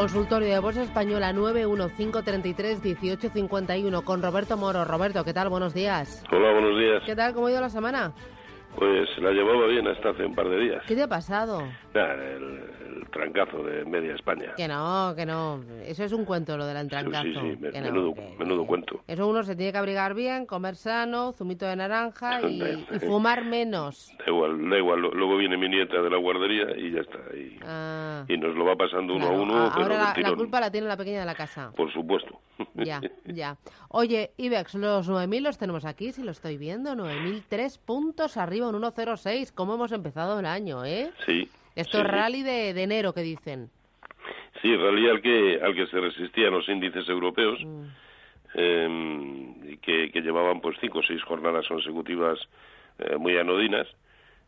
Consultorio de Bolsa Española 915331851 con Roberto Moro. Roberto, ¿qué tal? Buenos días. Hola, buenos días. ¿Qué tal? ¿Cómo ha ido la semana? Pues la llevaba bien hasta hace un par de días. ¿Qué te ha pasado? Nah, el, el trancazo de media España. Que no, que no. Eso es un cuento, lo del trancazo. Sí, sí, me- Que no, menudo, que- menudo cuento. Eso uno se tiene que abrigar bien, comer sano, zumito de naranja y, y fumar menos. Da igual, da igual. Luego viene mi nieta de la guardería y ya está. Y, Ah, y nos lo va pasando uno claro. a uno, A- pero Ahora la, la culpa la tiene la pequeña de la casa. Por supuesto. Ya, ya. Oye, IBEX, los 9.000 los tenemos aquí, si lo estoy viendo. 9.003 puntos arriba, un 1.06. ¿Cómo hemos empezado el año, eh? Sí. Esto sí. es rally de, de enero que dicen. Sí, realidad al que, al que se resistían los índices europeos, Mm. eh, que llevaban pues cinco o seis jornadas consecutivas eh, muy anodinas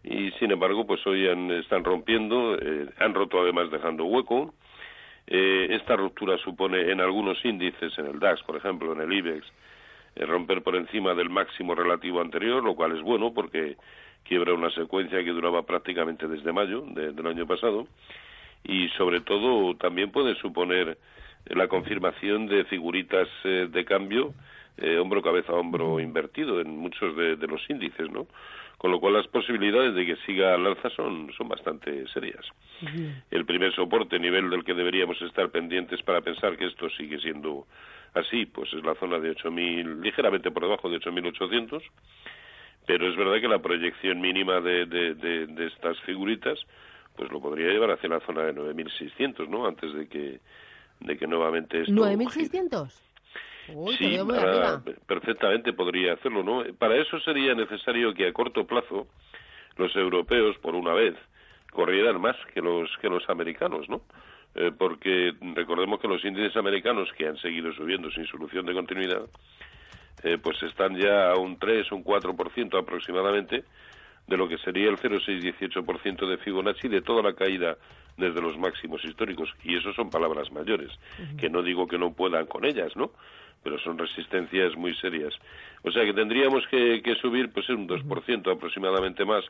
y sin embargo pues hoy han- están rompiendo, eh, han roto además dejando hueco. Eh, esta ruptura supone en algunos índices, en el DAX por ejemplo, en el IBEX, eh, romper por encima del máximo relativo anterior, lo cual es bueno porque quiebra una secuencia que duraba prácticamente desde mayo de- del año pasado y sobre todo también puede suponer eh, la confirmación de figuritas eh, de cambio eh, hombro cabeza hombro invertido en muchos de, de los índices, ¿no? Con lo cual las posibilidades de que siga al alza son, son bastante serias. El primer soporte, nivel del que deberíamos estar pendientes para pensar que esto sigue siendo así, pues es la zona de 8.000, ligeramente por debajo de 8.800, pero es verdad que la proyección mínima de, de, de, de estas figuritas pues lo podría llevar hacia la zona de 9.600, ¿no? Antes de que, de que nuevamente esto... gire. ¿9.600? Uy, Sí, muy para- perfectamente podría hacerlo, ¿no? Para eso sería necesario que a corto plazo los europeos, por una vez, corrieran más que los que los americanos, ¿no? Eh, porque recordemos que los índices americanos que han seguido subiendo sin solución de continuidad, eh, pues están ya a un 3, un 4% aproximadamente de lo que sería el 0,618% de Fibonacci de toda la caída desde los máximos históricos. Y eso son palabras mayores, que no digo que no puedan con ellas, ¿no? Pero son resistencias muy serias. O sea que tendríamos que, que subir pues un 2% aproximadamente más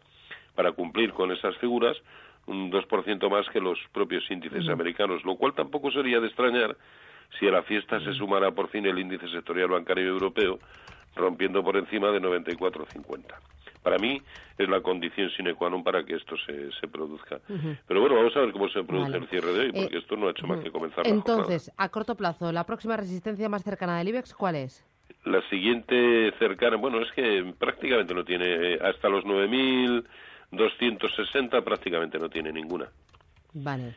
para cumplir con esas figuras, un 2% más que los propios índices americanos, lo cual tampoco sería de extrañar si a la fiesta se sumara por fin el índice sectorial bancario europeo, rompiendo por encima de 94,50. Para mí es la condición sine qua non para que esto se, se produzca. Pero bueno, vamos a ver cómo se produce Vale. el cierre de hoy, porque Eh, esto no ha hecho más que comenzar la Entonces, a corto plazo, ¿la próxima resistencia más cercana del IBEX cuál es? La siguiente cercana, bueno, es que prácticamente no tiene, eh, hasta los 9.260 prácticamente no tiene ninguna. Vale.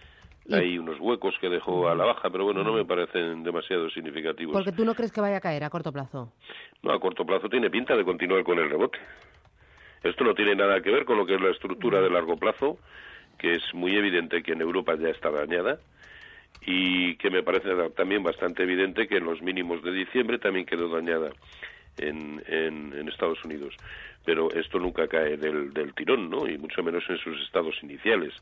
Hay unos huecos que dejó a la baja, pero bueno, no me parecen demasiado significativos. Porque tú no crees que vaya a caer a corto plazo. No, a corto plazo tiene pinta de continuar con el rebote. Esto no tiene nada que ver con lo que es la estructura de largo plazo, que es muy evidente que en Europa ya está dañada y que me parece también bastante evidente que en los mínimos de diciembre también quedó dañada en, en, en Estados Unidos. Pero esto nunca cae del, del tirón, ¿no? Y mucho menos en sus estados iniciales.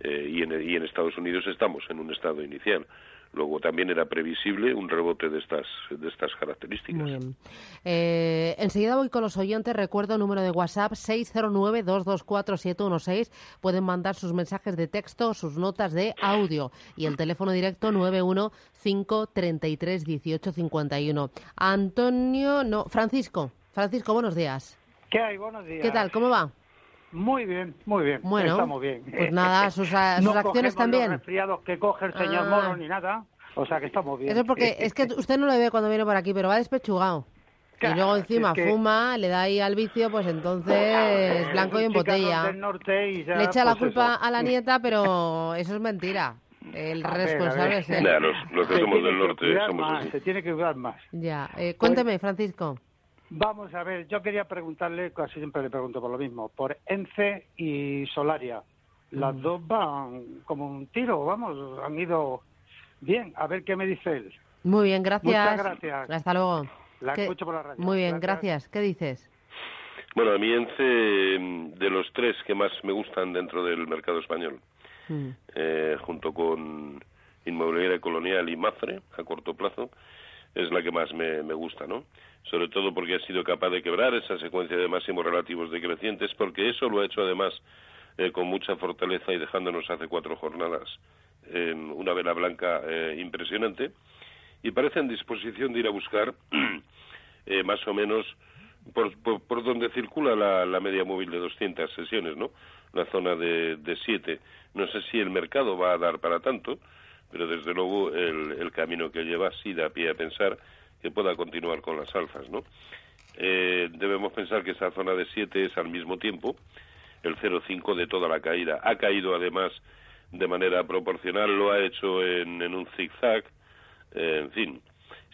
Eh, y, en, y en Estados Unidos estamos en un estado inicial. Luego también era previsible un rebote de estas, de estas características. Muy bien. Eh, enseguida voy con los oyentes. Recuerdo el número de WhatsApp 609-224-716. Pueden mandar sus mensajes de texto, sus notas de audio. Y el teléfono directo 915331851. Antonio, no, Francisco. Francisco, buenos días. ¿Qué hay? Buenos días. ¿Qué tal? ¿Cómo va? Muy bien, muy bien. Bueno, Estamos bien. Pues nada, sus, a- sus no acciones también. los resfriados que coge el señor Ah. Moro ni nada. O sea que estamos bien. Eso es porque es que usted no lo ve cuando viene por aquí, pero va despechugado. Claro, y luego encima es que- fuma, le da ahí al vicio, pues entonces Eh, blanco y en botella. y ya, Le echa la pues culpa eso. a la nieta, pero eso es mentira. El A responsable ver. es él. Nah, los, los que Se somos del norte somos más. Se tiene que cuidar más. Ya, eh, cuénteme, Francisco. Vamos a ver, yo quería preguntarle, casi siempre le pregunto por lo mismo, por ENCE y Solaria. Las Mm. dos van como un tiro, vamos, han ido bien. A ver qué me dice él. Muy bien, gracias. Muchas gracias. Hasta luego. La ¿Qué- escucho por la radio. Muy bien, Gracias. gracias. ¿Qué dices? Bueno, a mí ENCE, mm, de los tres que más me gustan dentro del mercado español, Mm. eh, junto con Inmobiliaria Colonial y Mafre, a corto plazo, es la que más me, me gusta, ¿no? Sobre todo porque ha sido capaz de quebrar esa secuencia de máximos relativos decrecientes, porque eso lo ha hecho además eh, con mucha fortaleza y dejándonos hace cuatro jornadas eh, una vela blanca eh, impresionante y parece en disposición de ir a buscar eh, más o menos por, por, por donde circula la, media móvil de 200 sesiones, ¿no? La zona de, de 7. No sé si el mercado va a dar para tanto, pero desde luego el, el camino que lleva sí da pie a pensar que pueda continuar con las alzas, ¿no? Eh, debemos pensar que esa zona de 7 es al mismo tiempo el 0,5 de toda la caída. Ha caído además de manera proporcional, lo ha hecho en, en un zigzag, eh, en fin.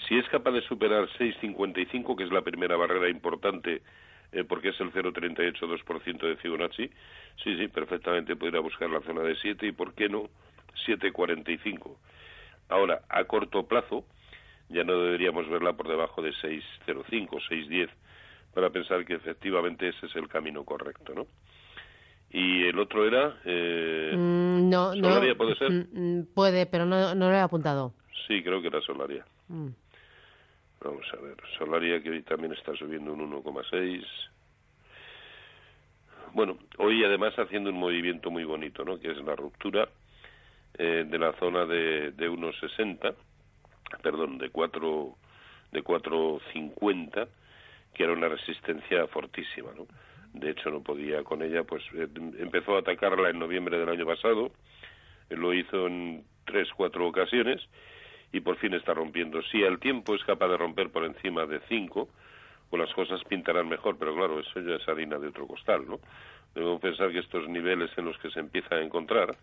Si es capaz de superar 6,55, que es la primera barrera importante, eh, porque es el 0,382% de Fibonacci, sí, sí, perfectamente podría buscar la zona de 7 y, ¿por qué no?, 7,45. Ahora, a corto plazo, ya no deberíamos verla por debajo de 6,05, 6,10, para pensar que efectivamente ese es el camino correcto, ¿no? Y el otro era... Eh, Mm, no, no. ¿Solaria puede ser? Mm, mm, puede, pero no, no lo he apuntado. Sí, creo que era Solaria. Mm. Vamos a ver, Solaria que hoy también está subiendo un 1,6. Bueno, hoy además haciendo un movimiento muy bonito, ¿no? Que es la ruptura eh, de la zona de, de 1,60, perdón, de 4 de 4,50, que era una resistencia fortísima, ¿no? De hecho, no podía con ella, pues eh, empezó a atacarla en noviembre del año pasado, eh, lo hizo en tres, cuatro ocasiones y por fin está rompiendo. Si al tiempo es capaz de romper por encima de 5, pues las cosas pintarán mejor, pero claro, eso ya es harina de otro costal, ¿no? Debemos pensar que estos niveles en los que se empieza a encontrar,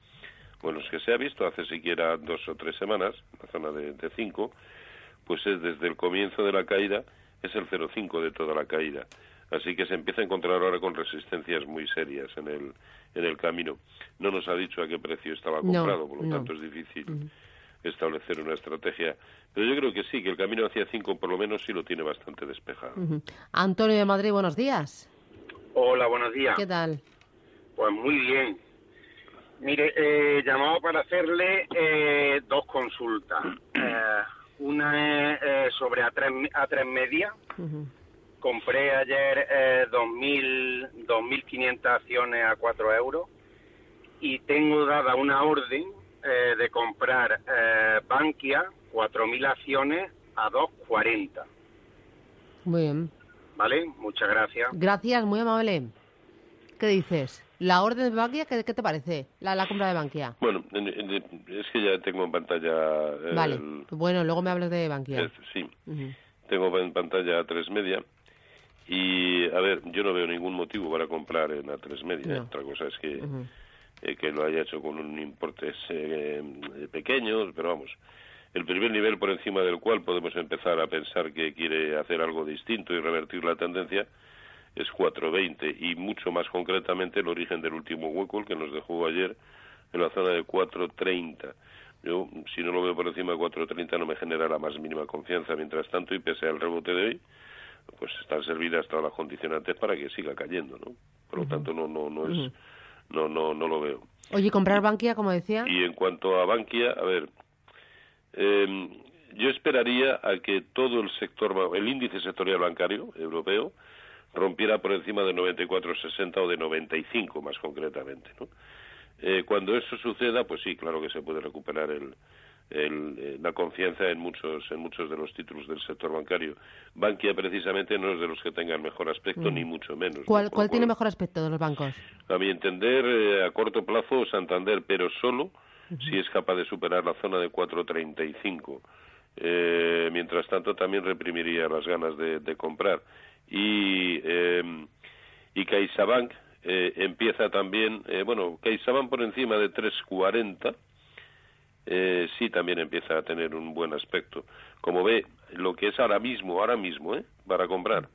bueno, los que se ha visto hace siquiera dos o tres semanas, la zona de 5, pues es desde el comienzo de la caída, es el 0,5 de toda la caída. Así que se empieza a encontrar ahora con resistencias muy serias en el, en el camino. No nos ha dicho a qué precio estaba No, comprado, por lo no. tanto es difícil establecer una estrategia. Pero yo creo que sí, que el camino hacia 5 por lo menos sí lo tiene bastante despejado. Antonio de Madrid, buenos días. Hola, buenos días. ¿Qué tal? Pues muy bien. Mire, eh, llamaba para hacerle eh, dos consultas. Eh, una es eh, sobre A3, A3 Media. Ujú. Compré ayer eh, 2.000 2.500 acciones a 4 euros y tengo dada una orden eh, de comprar eh, Bankia 4.000 acciones a 2.40. Muy bien. ¿Vale? Muchas gracias. Gracias, muy amable. ¿Qué dices? ¿La orden de Bankia, qué, qué te parece? La, la compra de Bankia. Bueno, en- en- es que ya tengo en pantalla... el- Vale. Bueno, luego me hablas de Bankia. el- sí, tengo en pantalla A3 media y, a ver, yo no veo ningún motivo para comprar en A3 media. No. Otra cosa es que, eh, que lo haya hecho con un importes eh, pequeños, pero vamos, el primer nivel por encima del cual podemos empezar a pensar que quiere hacer algo distinto y revertir la tendencia es 4.20 y mucho más concretamente el origen del último hueco, el que nos dejó ayer en la zona de 4.30. Yo, si no lo veo por encima de 4.30, no me genera la más mínima confianza. Mientras tanto, y pese al rebote de hoy, pues están servidas todas las condicionantes para que siga cayendo, ¿no? Por lo tanto, no, no, no es, no, no, no lo veo. Oye, comprar Bankia, como decía. Y en cuanto a Bankia, a ver, eh, yo esperaría a que todo el sector, el índice sectorial bancario europeo rompiera por encima de 94,60 o de 95 más concretamente. ¿no? Eh, cuando eso suceda, pues sí, claro que se puede recuperar el, eh, la confianza en muchos en muchos de los títulos del sector bancario. Bankia precisamente no es de los que tengan mejor aspecto, mm. ni mucho menos. ¿Cuál, ¿cuál tiene mejor aspecto de los bancos? A mi entender, eh, a corto plazo, Santander, pero solo si es capaz de superar la zona de 4.35. Eh, mientras tanto, también reprimiría las ganas de, de comprar. Y, eh, y CaixaBank eh, empieza también, eh, bueno, CaixaBank por encima de 3.40, eh, sí también empieza a tener un buen aspecto. Como ve, lo que es ahora mismo, ahora mismo, ¿eh? para comprar,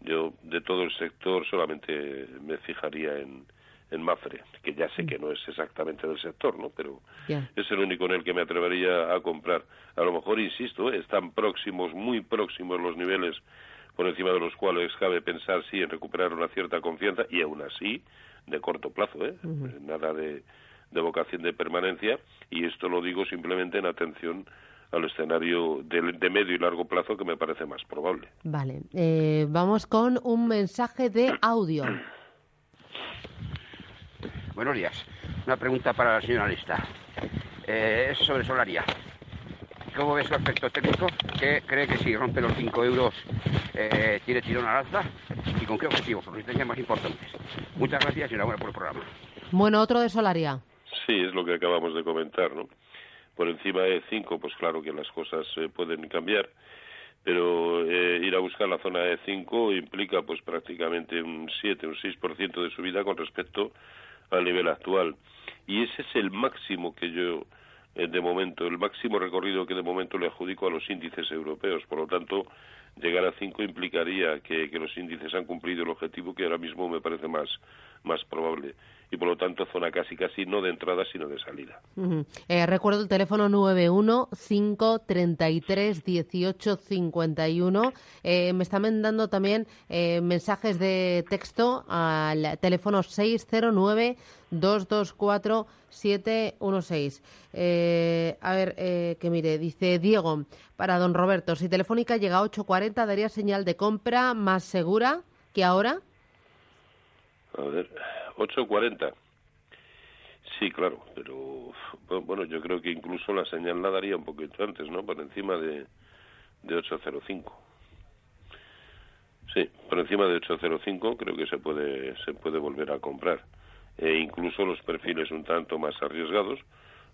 yo de todo el sector solamente me fijaría en, en Mafre, que ya sé que no es exactamente del sector, ¿no? Pero es el único en el que me atrevería a comprar. A lo mejor, insisto, están próximos, muy próximos los niveles por encima de los cuales cabe pensar sí en recuperar una cierta confianza y aún así de corto plazo, ¿eh? nada de, de vocación de permanencia y esto lo digo simplemente en atención al escenario de, de, medio y largo plazo que me parece más probable. Vale, eh, vamos con un mensaje de audio. Buenos días. Una pregunta para la señora Lista. Eh, es sobre Solaria. ¿Cómo ve su aspecto técnico? ¿Qué cree que si rompe los 5 euros eh, tiene tirón al alza? ¿Y con qué objetivos? Los más importantes. Muchas gracias y enhorabuena por el programa. Bueno, otro de Solaria. Sí, es lo que acabamos de comentar, ¿no? Por encima de 5, pues claro que las cosas eh, pueden cambiar, pero eh, ir a buscar la zona de 5 implica pues prácticamente un 7, un 6% de subida con respecto al nivel actual. Y ese es el máximo que yo eh, de momento, el máximo recorrido que de momento le adjudico a los índices europeos. Por lo tanto, llegar a 5 implicaría que, que, los índices han cumplido el objetivo que ahora mismo me parece más, más probable. Y por lo tanto, zona casi casi no de entrada, sino de salida. Uh eh, recuerdo el teléfono 915331851. Eh, me están dando también eh, mensajes de texto al teléfono 609 224 716. Eh, a ver, eh, que mire, dice Diego, para don Roberto, si Telefónica llega a 8.40, ¿daría señal de compra más segura que ahora? A ver, 8.40. Sí, claro, pero bueno, yo creo que incluso la señal la daría un poquito antes, ¿no? Por encima de, de 8.05. Sí, por encima de 8.05 creo que se puede se puede volver a comprar e incluso los perfiles un tanto más arriesgados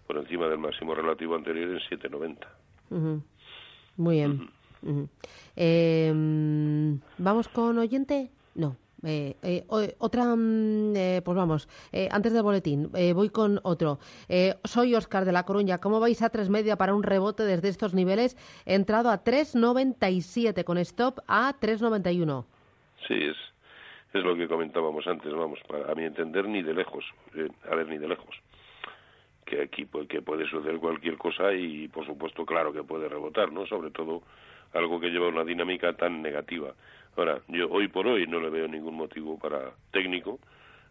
por encima del máximo relativo anterior en 7,90. Uh -huh. Muy bien. Uh -huh. eh, ¿Vamos con oyente? No. Eh, eh, otra, eh, pues vamos, eh, antes del boletín, eh, voy con otro. Soy Oscar de La Coruña. ¿Cómo vais a tres media para un rebote desde estos niveles? He entrado a 3,97 con stop a 3,91. Sí, es, es lo que comentábamos antes, vamos, a mi entender ni de lejos, a ver, ni de lejos. Que aquí pues, que puede suceder cualquier cosa y, por supuesto, claro que puede rebotar, ¿no? Sobre todo algo que lleva una dinámica tan negativa. Ahora, yo hoy por hoy no le veo ningún motivo para técnico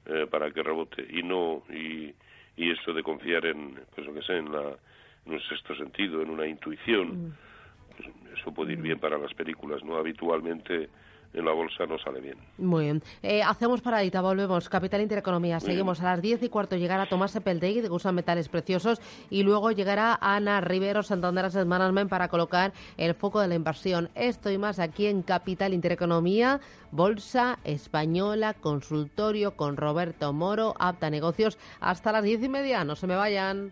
eh, para que rebote. Y no y, y eso de confiar en, pues lo que sé, en, la, en un sexto sentido, en una intuición, pues, eso puede ir bien para las películas, ¿no? Habitualmente en la bolsa no sale bien. Muy bien. Eh, hacemos paradita, volvemos. Capital Intereconomía. Seguimos a las 10 y cuarto. Llegará Tomás Epeldegui, de Usan Metales Preciosos, y luego llegará Ana Rivero, Santander Asset Management, para colocar el foco de la inversión. Esto y más aquí en Capital Intereconomía, Bolsa Española, consultorio con Roberto Moro, apta negocios. Hasta las diez y media. No se me vayan.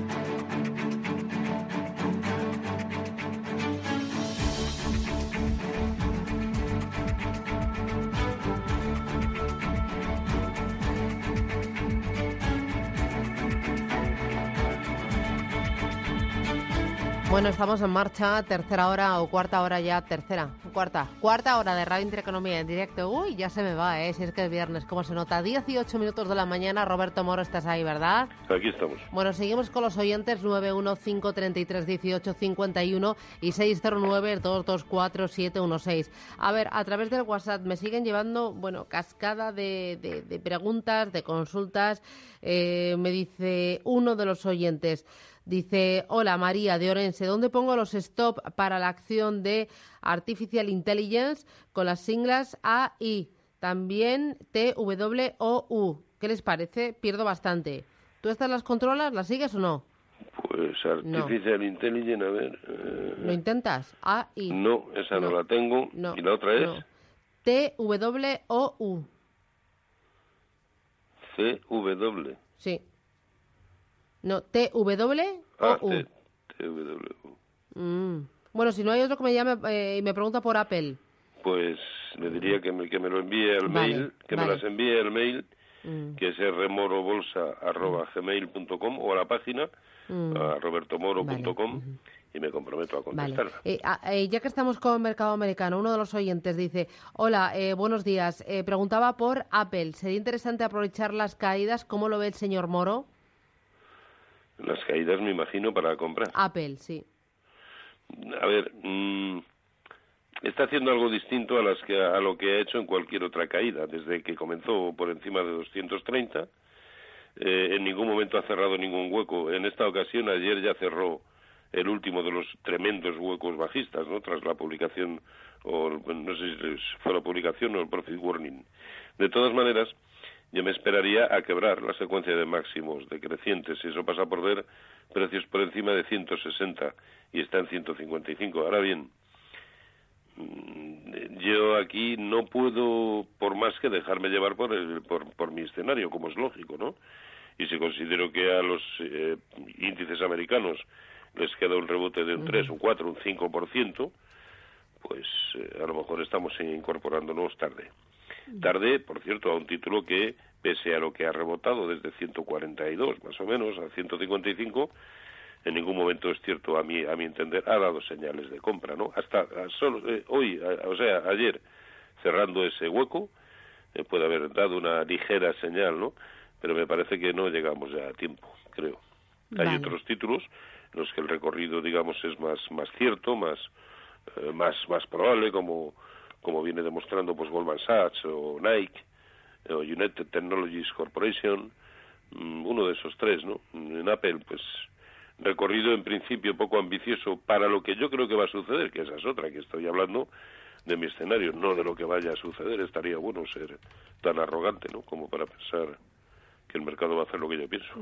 Bueno, estamos en marcha, tercera hora o cuarta hora ya, tercera, cuarta, cuarta hora de Radio Intereconomía en directo. Uy, ya se me va, ¿eh? Si es que es viernes, ¿cómo se nota? 18 minutos de la mañana, Roberto Moro, estás ahí, ¿verdad? Aquí estamos. Bueno, seguimos con los oyentes 915331851 y 609224716. A ver, a través del WhatsApp me siguen llevando, bueno, cascada de, de- de preguntas, de consultas. Eh, me dice uno de los oyentes. Dice, hola María de Orense, ¿dónde pongo los stop para la acción de Artificial Intelligence con las siglas A y también T, W, O, U? ¿Qué les parece? Pierdo bastante. ¿Tú estas las controlas? ¿Las sigues o no? Pues Artificial Intelligence, a ver. eh, ¿Lo intentas? A, I. no, esa no, No. la tengo. No, ¿Y la otra es? no. T, W, O, U. CW. Sí. No, T, W, O, Ah, U. T- TW. Mm. Bueno, si no hay otro que me llame eh, y me pregunta por Apple. Pues le diría que me, que me lo envíe al Vale, mail, que vale. me las envíe al mail, Mm. que es rmorobolsa.gmail.com o a la página, Mm. a robertomoro.com, y me comprometo a contestarla. Eh, ah, eh, ya que estamos con el mercado americano, uno de los oyentes dice, hola, eh, buenos días. Preguntaba por Apple. ¿Sería interesante aprovechar las caídas? ¿Cómo lo ve el señor Moro? Las caídas, me imagino, para comprar. Apple, sí. A ver, mm, está haciendo algo distinto a, las que, a lo que ha hecho en cualquier otra caída. Desde que comenzó por encima de 230, eh, en ningún momento ha cerrado ningún hueco. En esta ocasión, ayer ya cerró el último de los tremendos huecos bajistas, ¿no? Tras la publicación, o no sé si fue la publicación o el profit warning. De todas maneras, yo me esperaría a quebrar la secuencia de máximos decrecientes. Y eso pasa por ver precios por encima de 160 y está en 155. Ahora bien, mm, yo aquí no puedo, por más que dejarme llevar por, el- por, por mi escenario, como es lógico, ¿no? Y si considero que a los eh, índices americanos les queda un rebote de un 3, un 4, un 5%, pues eh, a lo mejor estamos incorporándonos tarde. Tarde, por cierto, a un título que, pese a lo que ha rebotado desde 142 más o menos a 155, en ningún momento es cierto a mi a mi entender ha dado señales de compra, ¿no? Hasta a solo eh, hoy, a- o sea, ayer cerrando ese hueco eh, puede haber dado una ligera señal, ¿no? Pero me parece que no llegamos ya a tiempo, creo. Hay otros títulos en los que el recorrido, digamos, es más más cierto, más eh, más más probable, como como viene demostrando pues Goldman Sachs o Nike o United Technologies Corporation, mm, uno de esos tres, ¿no? En Apple, pues recorrido en principio poco ambicioso para lo que yo creo que va a suceder, que esa es otra, que estoy hablando de mi escenario, no de lo que vaya a suceder. Estaría bueno ser tan arrogante, ¿no? Como para pensar que el mercado va a hacer lo que yo pienso.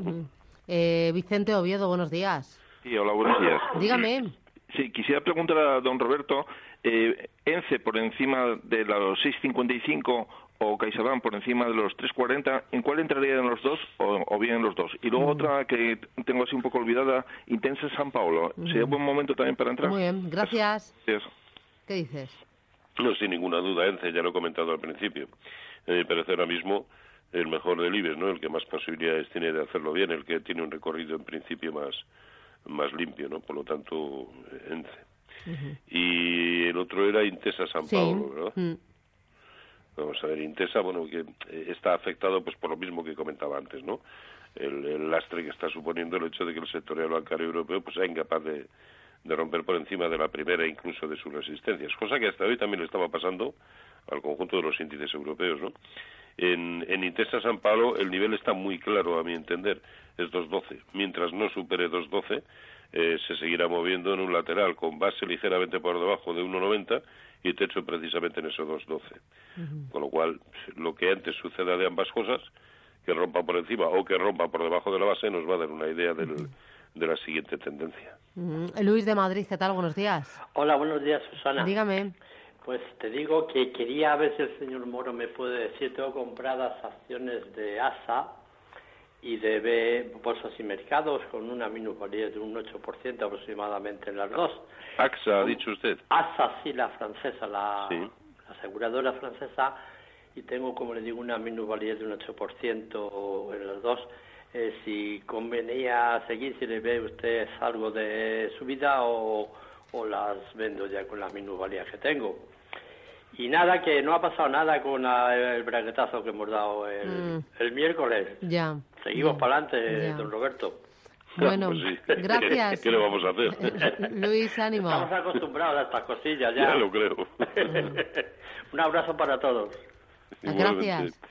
Eh, Vicente Oviedo, buenos días. Sí, hola, buenos días. Dígame. Sí, quisiera preguntar a don Roberto, eh, ENCE por encima de los 6.55 o CaixaBank por encima de los 3.40, ¿en cuál entrarían los dos o, o bien en los dos? Y luego otra que tengo así un poco olvidada, Intensa San Paulo. ¿Sería buen momento también para entrar? Muy bien, gracias. Gracias. ¿Qué dices? No, sin ninguna duda, ENCE, ya lo he comentado al principio. Me parece ahora mismo el mejor del IBEX, ¿no? El que más posibilidades tiene de hacerlo bien, el que tiene un recorrido en principio más, más limpio, ¿no? Por lo tanto, ENCE. Y el otro era Intesa San Sí. Paulo, ¿verdad? Mm. Vamos a ver, Intesa, bueno, que eh, está afectado pues por lo mismo que comentaba antes, ¿no? El, el lastre que está suponiendo el hecho de que el sectorial bancario europeo pues sea incapaz de, de romper por encima de la primera incluso de sus resistencias, cosa que hasta hoy también le estaba pasando al conjunto de los índices europeos, ¿no? En, en Intesa San Paulo el nivel está muy claro, a mi entender, es 2.12. Mientras no supere 2.12, eh, se seguirá moviendo en un lateral con base ligeramente por debajo de 1.90 y techo precisamente en ese 2.12. Con lo cual, lo que antes suceda de ambas cosas, que rompa por encima o que rompa por debajo de la base, nos va a dar una idea del, de la siguiente tendencia. Luis de Madrid, ¿qué tal? Buenos días. Hola, buenos días, Susana. Dígame. Pues te digo que quería ver si el señor Moro me puede decir, tengo compradas acciones de ASA y de B, Bolsas y Mercados con una minusvalía de un 8% aproximadamente en las dos. AXA, ha dicho usted. ASA, sí, la francesa, la, Sí. la aseguradora francesa, y tengo, como le digo, una minusvalía de un 8% en las dos. eh, si convenía seguir, si le ve usted algo de subida o, o las vendo ya con las minusvalías que tengo. Y nada, que no ha pasado nada con la- el braguetazo que hemos dado el, Mm. el miércoles. Ya. Seguimos para adelante, don Roberto. Bueno, Pues sí. gracias. ¿Qué le vamos a hacer? Luis, ánimo. Estamos acostumbrados a estas cosillas ya. Ya lo creo. Un abrazo para todos. Igualmente. Gracias.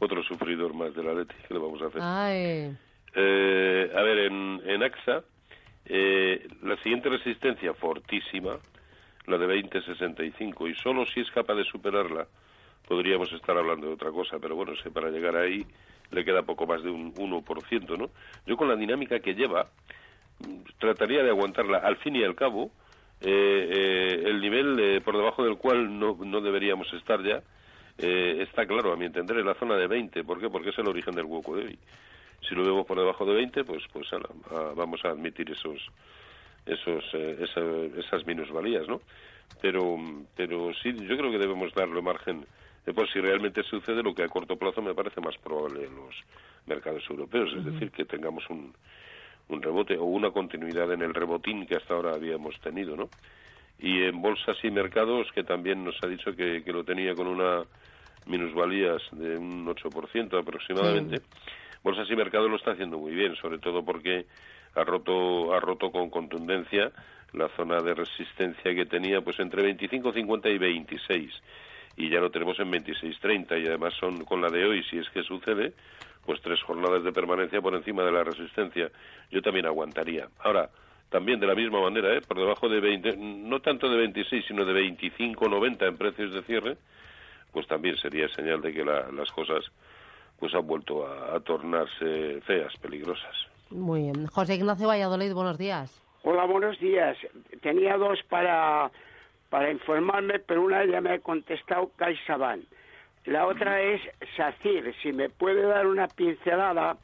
Otro sufridor más de la Leti. ¿Qué le vamos a hacer? Ay, Eh, a ver, en, en AXA, eh, la siguiente resistencia fortísima, la de 2065, y solo si es capaz de superarla, podríamos estar hablando de otra cosa, pero bueno, que para llegar ahí le queda poco más de un 1%, ¿no? Yo con la dinámica que lleva, trataría de aguantarla. Al fin y al cabo, eh, eh, el nivel eh, por debajo del cual no, no deberíamos estar ya, eh, está claro, a mi entender, en la zona de 20. ¿Por qué? Porque es el origen del hueco de hoy. Si lo vemos por debajo de 20, pues, pues ala, a- vamos a admitir esos, esos, eh, esa- esas minusvalías, ¿no? Pero, pero sí, yo creo que debemos darle margen por si realmente sucede lo que a corto plazo me parece más probable en los mercados europeos, es decir, que tengamos un, un rebote o una continuidad en el rebotín que hasta ahora habíamos tenido, ¿no? Y en bolsas y mercados, que también nos ha dicho que, que lo tenía con una minusvalías de un 8% aproximadamente, bolsas y mercados lo está haciendo muy bien, sobre todo porque ha roto, ha roto con contundencia la zona de resistencia que tenía pues entre 25, 50 y 26 y ya lo tenemos en 26.30 y además son con la de hoy, si es que sucede, pues tres jornadas de permanencia por encima de la resistencia. Yo también aguantaría. Ahora, también de la misma manera, ¿eh? por debajo de 20, no tanto de 26, sino de 25.90 en precios de cierre, pues también sería señal de que la- las cosas pues han vuelto a, a tornarse feas, peligrosas. muy bien. José Ignacio Valladolid, buenos días. Hola, buenos días. Tenía dos para, para informarme, pero una ya me ha contestado CaixaBank. La otra es SACIR, si me puede dar una pincelada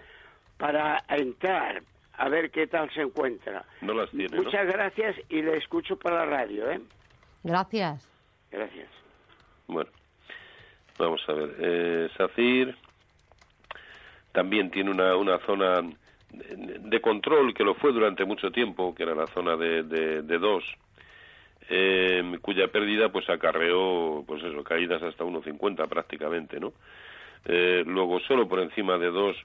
para entrar, a ver qué tal se encuentra. No las tiene, ¿no? Muchas gracias y le escucho por la radio, ¿eh? Gracias. Gracias. Bueno, vamos a ver. Eh, SACIR también tiene una, una zona de, control que lo fue durante mucho tiempo, que era la zona de, de, 2, eh, cuya pérdida pues acarreó pues eso, caídas hasta 1,50 prácticamente, ¿no? Eh, luego, solo por encima de 2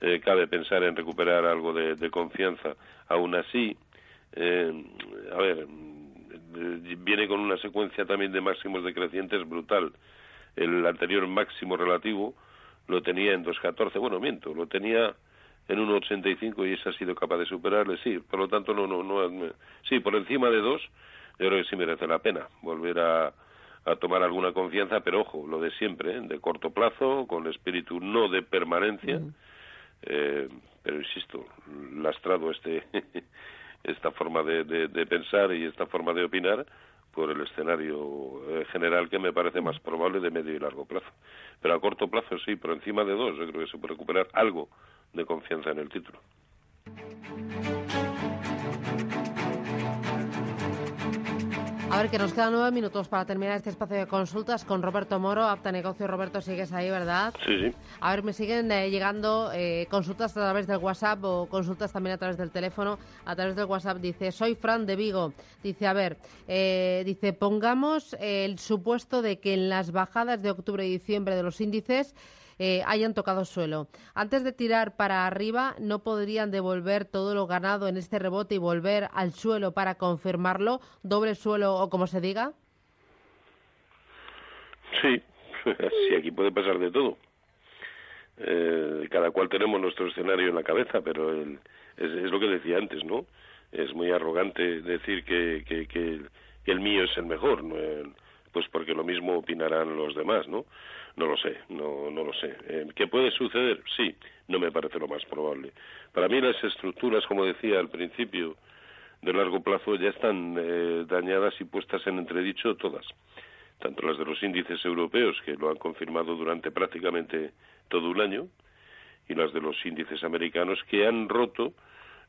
eh, cabe pensar en recuperar algo de, de confianza. Aún así, eh, a ver, viene con una secuencia también de máximos decrecientes brutal. El anterior máximo relativo lo tenía en 2.14, bueno, miento, lo tenía en 1.85 y ese ha sido capaz de superarle, sí, por lo tanto, no, no, no, sí, por encima de 2, yo creo que sí merece la pena volver a, a tomar alguna confianza, pero ojo, lo de siempre, ¿eh? de corto plazo, con espíritu no de permanencia, eh, pero insisto, lastrado este esta forma de, de, de pensar y esta forma de opinar por el escenario eh, general que me parece más probable de medio y largo plazo. Pero a corto plazo sí, por encima de dos, yo creo que se puede recuperar algo de confianza en el título. Ver, que nos quedan nueve minutos para terminar este espacio de consultas con Roberto Moro, Apta Negocio. Roberto, sigues ahí, ¿verdad? Sí, sí. A ver, me siguen eh, llegando eh, consultas a través del WhatsApp o consultas también a través del teléfono. A través del WhatsApp dice, soy Fran de Vigo. Dice, a ver, eh, dice, pongamos el supuesto de que en las bajadas de octubre y diciembre de los índices eh, hayan tocado suelo. Antes de tirar para arriba, ¿no podrían devolver todo lo ganado en este rebote y volver al suelo para confirmarlo? ¿Doble suelo o como se diga? Sí, sí, aquí puede pasar de todo. Eh, cada cual tenemos nuestro escenario en la cabeza, pero el, es, lo que decía antes, ¿no? Es muy arrogante decir que, que, el mío es el mejor, ¿no? El, pues porque lo mismo opinarán los demás, ¿no? No lo sé, no, no lo sé. Eh, ¿Qué puede suceder? Sí, no me parece lo más probable. Para mí las estructuras, como decía al principio, de largo plazo ya están eh, dañadas y puestas en entredicho todas, tanto las de los índices europeos, que lo han confirmado durante prácticamente todo un año, y las de los índices americanos, que han roto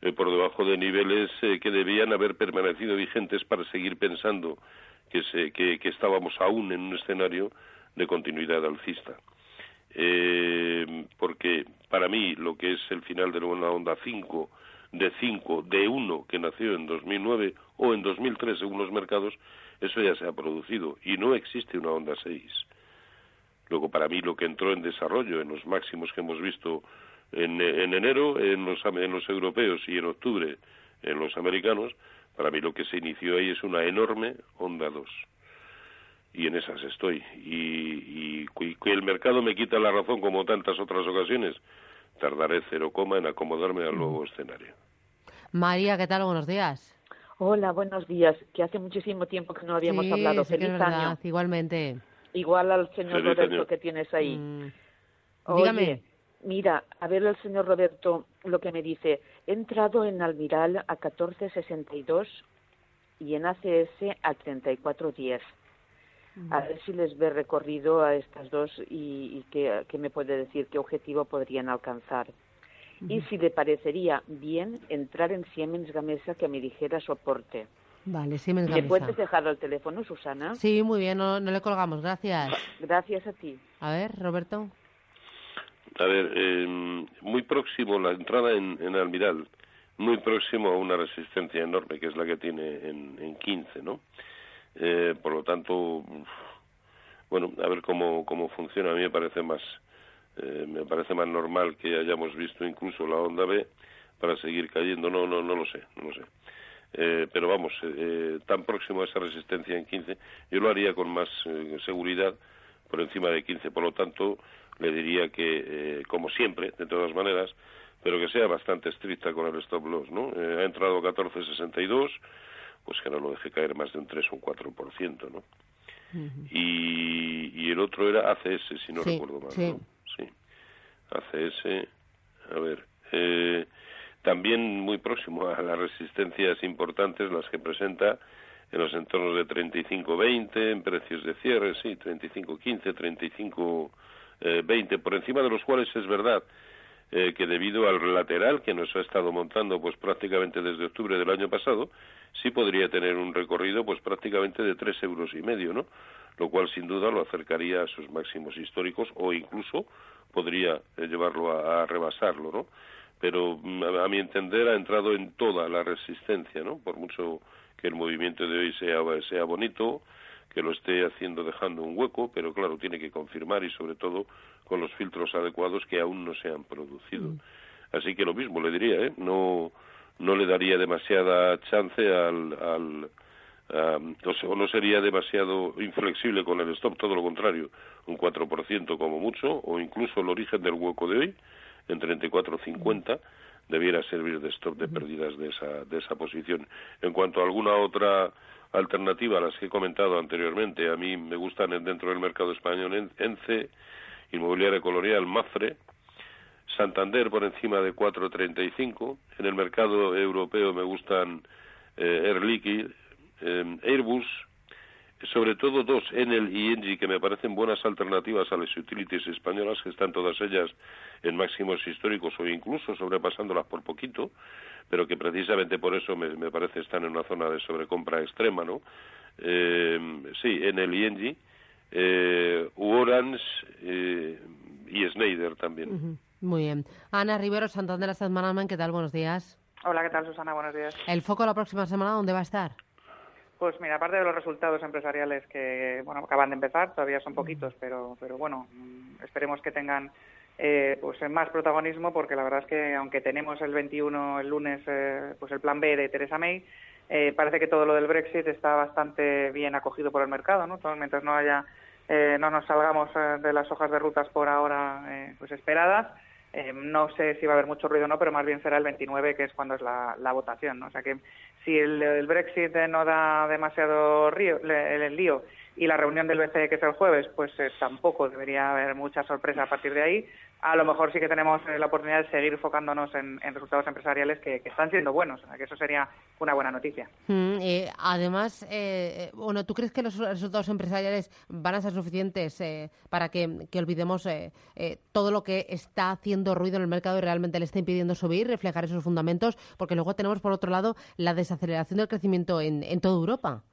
eh, por debajo de niveles eh, que debían haber permanecido vigentes para seguir pensando que, se, que, que estábamos aún en un escenario de continuidad alcista. eh, porque para mí lo que es el final de una onda 5, de 5, de 1 que nació en 2009 o en 2003 según los mercados, eso ya se ha producido y no existe una onda 6. Luego, para mí, lo que entró en desarrollo en los máximos que hemos visto en, en enero en los, en los europeos y en octubre en los americanos, para mí lo que se inició ahí es una enorme onda 2 y en esas estoy. Y, que el mercado me quita la razón como tantas otras ocasiones, tardaré cero coma en acomodarme al nuevo escenario. María, ¿qué tal? Buenos días. Hola, buenos días. Que hace muchísimo tiempo que no habíamos hablado. Feliz año. Igualmente. Igual al señor Roberto que tienes ahí. Mm. Dígame. Mira, a ver el señor Roberto lo que me dice. He entrado en Almiral a 14.62 y en ACS a 34.10 a ver si les ve recorrido a estas dos y, qué, me puede decir qué objetivo podrían alcanzar. Y si le parecería bien entrar en Siemens Gamesa que me dijera soporte. Vale, Siemens Gamesa. ¿Le puedes dejar el teléfono, Susana? Sí, muy bien, no, le colgamos, gracias. Gracias a ti. A ver, Roberto. A ver, eh, muy próximo la entrada en, en Almiral, muy próximo a una resistencia enorme que es la que tiene en, en 15, ¿no? Eh, por lo tanto, bueno, a ver cómo, cómo funciona. A mí me parece más eh, me parece más normal que hayamos visto incluso la onda B para seguir cayendo. No, no, no lo sé, no lo sé. Eh, pero vamos, eh, tan próximo a esa resistencia en 15, yo lo haría con más seguridad por encima de 15. Por lo tanto, le diría que, como siempre, de todas maneras, pero que sea bastante estricta con el stop loss, ¿no? ha entrado 14.62 pues que no lo deje caer más de un 3 o un 4%, ¿no? y, y el otro era ACS, si no recuerdo mal, sí. Sí. ACS, a ver, eh, también muy próximo a las resistencias importantes, las que presenta en los entornos de 35-20, en precios de cierre, sí, 35-15, 35-20, por encima de los cuales es verdad eh, que debido al lateral que nos ha estado montando pues prácticamente desde octubre del año pasado, sí podría tener un recorrido pues prácticamente de tres euros y medio, ¿no? Lo cual sin duda lo acercaría a sus máximos históricos o incluso podría eh, llevarlo a, rebasarlo, ¿no? Pero mm, a, mi entender ha entrado en toda la resistencia, ¿no? Por mucho que el movimiento de hoy sea, sea bonito, que lo esté haciendo dejando un hueco, pero claro, tiene que confirmar y sobre todo con los filtros adecuados que aún no se han producido. Mm. Así que lo mismo le diría, ¿eh? No no le daría demasiada chance al, al o no sería demasiado inflexible con el stop, todo lo contrario, un 4% como mucho, o incluso el origen del hueco de hoy, en 34.50, debiera servir de stop de pérdidas de esa, de esa posición. En cuanto a alguna otra alternativa a las que he comentado anteriormente, a mí me gustan dentro del mercado español ENCE, Inmobiliaria Colonial, MAFRE, Santander por encima de 4.35. En el mercado europeo me gustan eh, Air Liquide, eh, Airbus, sobre todo dos, Enel y Engie, que me parecen buenas alternativas a las utilities españolas, que están todas ellas en máximos históricos o incluso sobrepasándolas por poquito, pero que precisamente por eso me, parece están en una zona de sobrecompra extrema, ¿no? Eh, sí, Enel y Engie, eh, eh, y Schneider también. Muy bien. Ana Rivero, Santander Asset Management, ¿qué tal? Buenos días. Hola, ¿qué tal, Susana? Buenos días. ¿El foco la próxima semana dónde va a estar? Pues mira, aparte de los resultados empresariales que bueno acaban de empezar, todavía son poquitos, pero pero bueno, mm, esperemos que tengan eh, pues más protagonismo porque la verdad es que aunque tenemos el 21 el lunes eh, pues el plan B de Teresa May, eh, parece que todo lo del Brexit está bastante bien acogido por el mercado, ¿no? mientras no haya eh, no nos salgamos de las hojas de rutas por ahora pues esperadas eh, no sé si va a haber mucho ruido o no, pero más bien será el 29, que es cuando es la, votación. ¿no? O sea que si el, Brexit no da demasiado río, el, lío y la reunión del BCE, que es el jueves, pues eh, tampoco debería haber mucha sorpresa a partir de ahí a lo mejor sí que tenemos eh, la oportunidad de seguir enfocándonos en, resultados empresariales que, están siendo buenos, que eso sería una buena noticia. Mm, eh, además, eh, bueno, ¿tú crees que los resultados empresariales van a ser suficientes para que, olvidemos todo lo que está haciendo ruido en el mercado y realmente le está impidiendo subir, reflejar esos fundamentos? Porque luego tenemos, por otro lado, la desaceleración del crecimiento en, en toda Europa.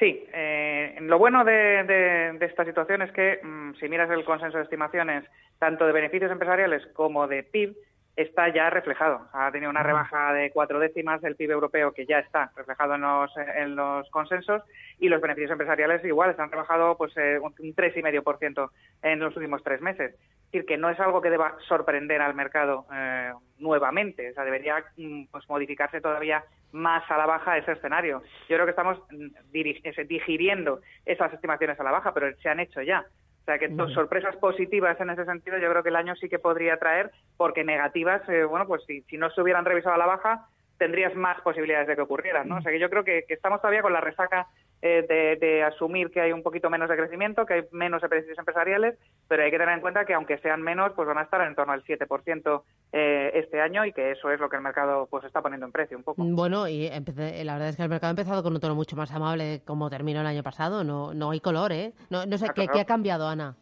Sí, eh, lo bueno de, esta situación es que mm, si miras el consenso de estimaciones tanto de beneficios empresariales como de PIB, está ya reflejado. Ha tenido una rebaja de cuatro décimas del PIB europeo que ya está reflejado en los, en los consensos y los beneficios empresariales igual están rebajado pues eh, un 3,5% en los últimos tres meses. Es decir, que no es algo que deba sorprender al mercado eh, nuevamente. O sea, debería mm, pues, modificarse todavía más a la baja ese escenario. Yo creo que estamos mm, digiriendo esas estimaciones a la baja, pero se han hecho ya. O sea que sorpresas positivas en ese sentido yo creo que el año sí que podría traer, porque negativas, eh, bueno, pues si, si no se hubieran revisado a la baja, tendrías más posibilidades de que ocurrieran, ¿no? O sea que yo creo que, estamos todavía con la resaca eh, de, asumir que hay un poquito menos de crecimiento, que hay menos beneficios empresariales, pero hay que tener en cuenta que aunque sean menos, pues van a estar en torno al 7% eh, este año y que eso es lo que el mercado pues está poniendo en precio un poco. Bueno, y la verdad es que el mercado ha empezado con un tono mucho más amable como terminó el año pasado, no, no hay color, ¿eh? No, no sé, ¿qué, ¿qué ha cambiado, Ana?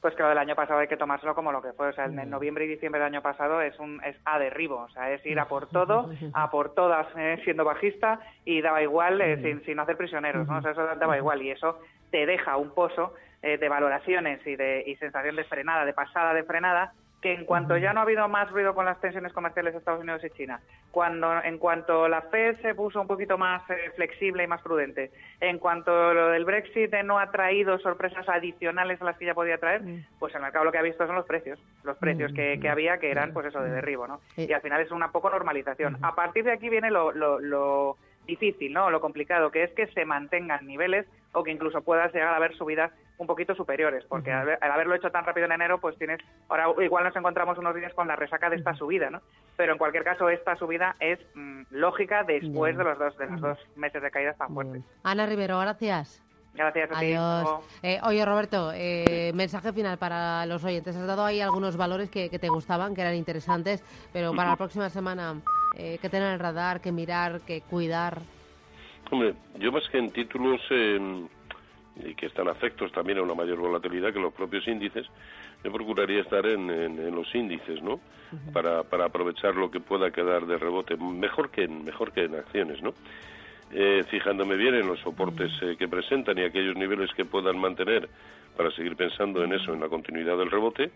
Pues que lo del año pasado hay que tomárselo como lo que fue. O sea, en noviembre y diciembre del año pasado es un es a derribo, o sea, es ir a por todo, a por todas eh, siendo bajista y daba igual eh, sin, sin hacer prisioneros, ¿no? O sea, eso daba igual. Y eso te deja un pozo eh, de valoraciones y de y sensación de frenada, de pasada de frenada, que en cuanto ya no ha habido más ruido con las tensiones comerciales de Estados Unidos y China, cuando en cuanto la Fed se puso un poquito más eh, flexible y más prudente, en cuanto lo del Brexit no ha traído sorpresas adicionales a las que ya podía traer, pues el mercado lo que ha visto son los precios, los precios que, había que eran pues eso de derribo, ¿no? Y al final es una poco normalización. A partir de aquí viene lo, lo, lo difícil, ¿no? Lo complicado, que es que se mantengan niveles o que incluso puedas llegar a ver subidas un poquito superiores, porque al, haberlo hecho tan rápido en enero, pues tienes, ahora igual nos encontramos unos días con la resaca de esta subida, ¿no? Pero en cualquier caso, esta subida es mm, lógica después de los dos de los dos meses de caídas tan fuertes. Ana Rivero, gracias. Gracias a Adiós. Eh, oye, Roberto, eh, mensaje final para los oyentes. Has dado ahí algunos valores que, te gustaban, que eran interesantes, pero para la próxima semana, eh, ¿qué tener en el radar, qué mirar, qué cuidar? Hombre, yo más que en títulos y que están afectos también a una mayor volatilidad que los propios índices, yo procuraría estar en, en, los índices, ¿no? para, para aprovechar lo que pueda quedar de rebote, mejor que en, mejor que en acciones, ¿no? Eh, fijándome bien en los soportes eh, que presentan y aquellos niveles que puedan mantener para seguir pensando en eso, en la continuidad del rebote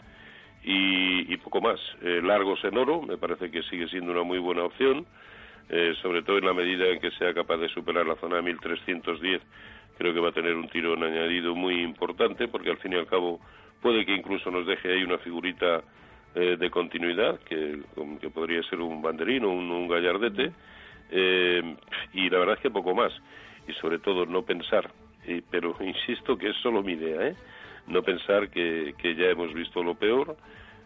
y, poco más. Eh, largos en oro, me parece que sigue siendo una muy buena opción, sobre todo en la medida en que sea capaz de superar la zona de 1310 creo que va a tener un tirón añadido muy importante porque al fin y al cabo puede que incluso nos deje ahí una figurita eh, de continuidad que, que, podría ser un banderín o un, gallardete eh, y la verdad es que poco más y sobre todo no pensar pero insisto que es solo mi idea ¿eh? no pensar que, que ya hemos visto lo peor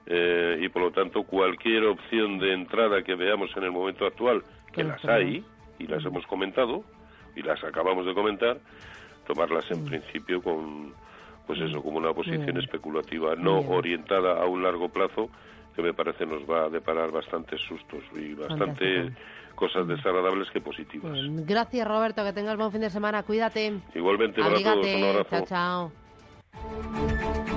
eh, y por lo tanto cualquier opción de entrada que veamos en el momento actual que las hay y las hemos comentado y las acabamos de comentar, tomarlas en principio con, pues eso, como una posición especulativa no orientada a un largo plazo que me parece nos va a deparar bastantes sustos y bastante cosas desagradables que positivas. Gracias Roberto, que tengas buen fin de semana, cuídate. Igualmente, para todos, un abrazo. Chao, chao.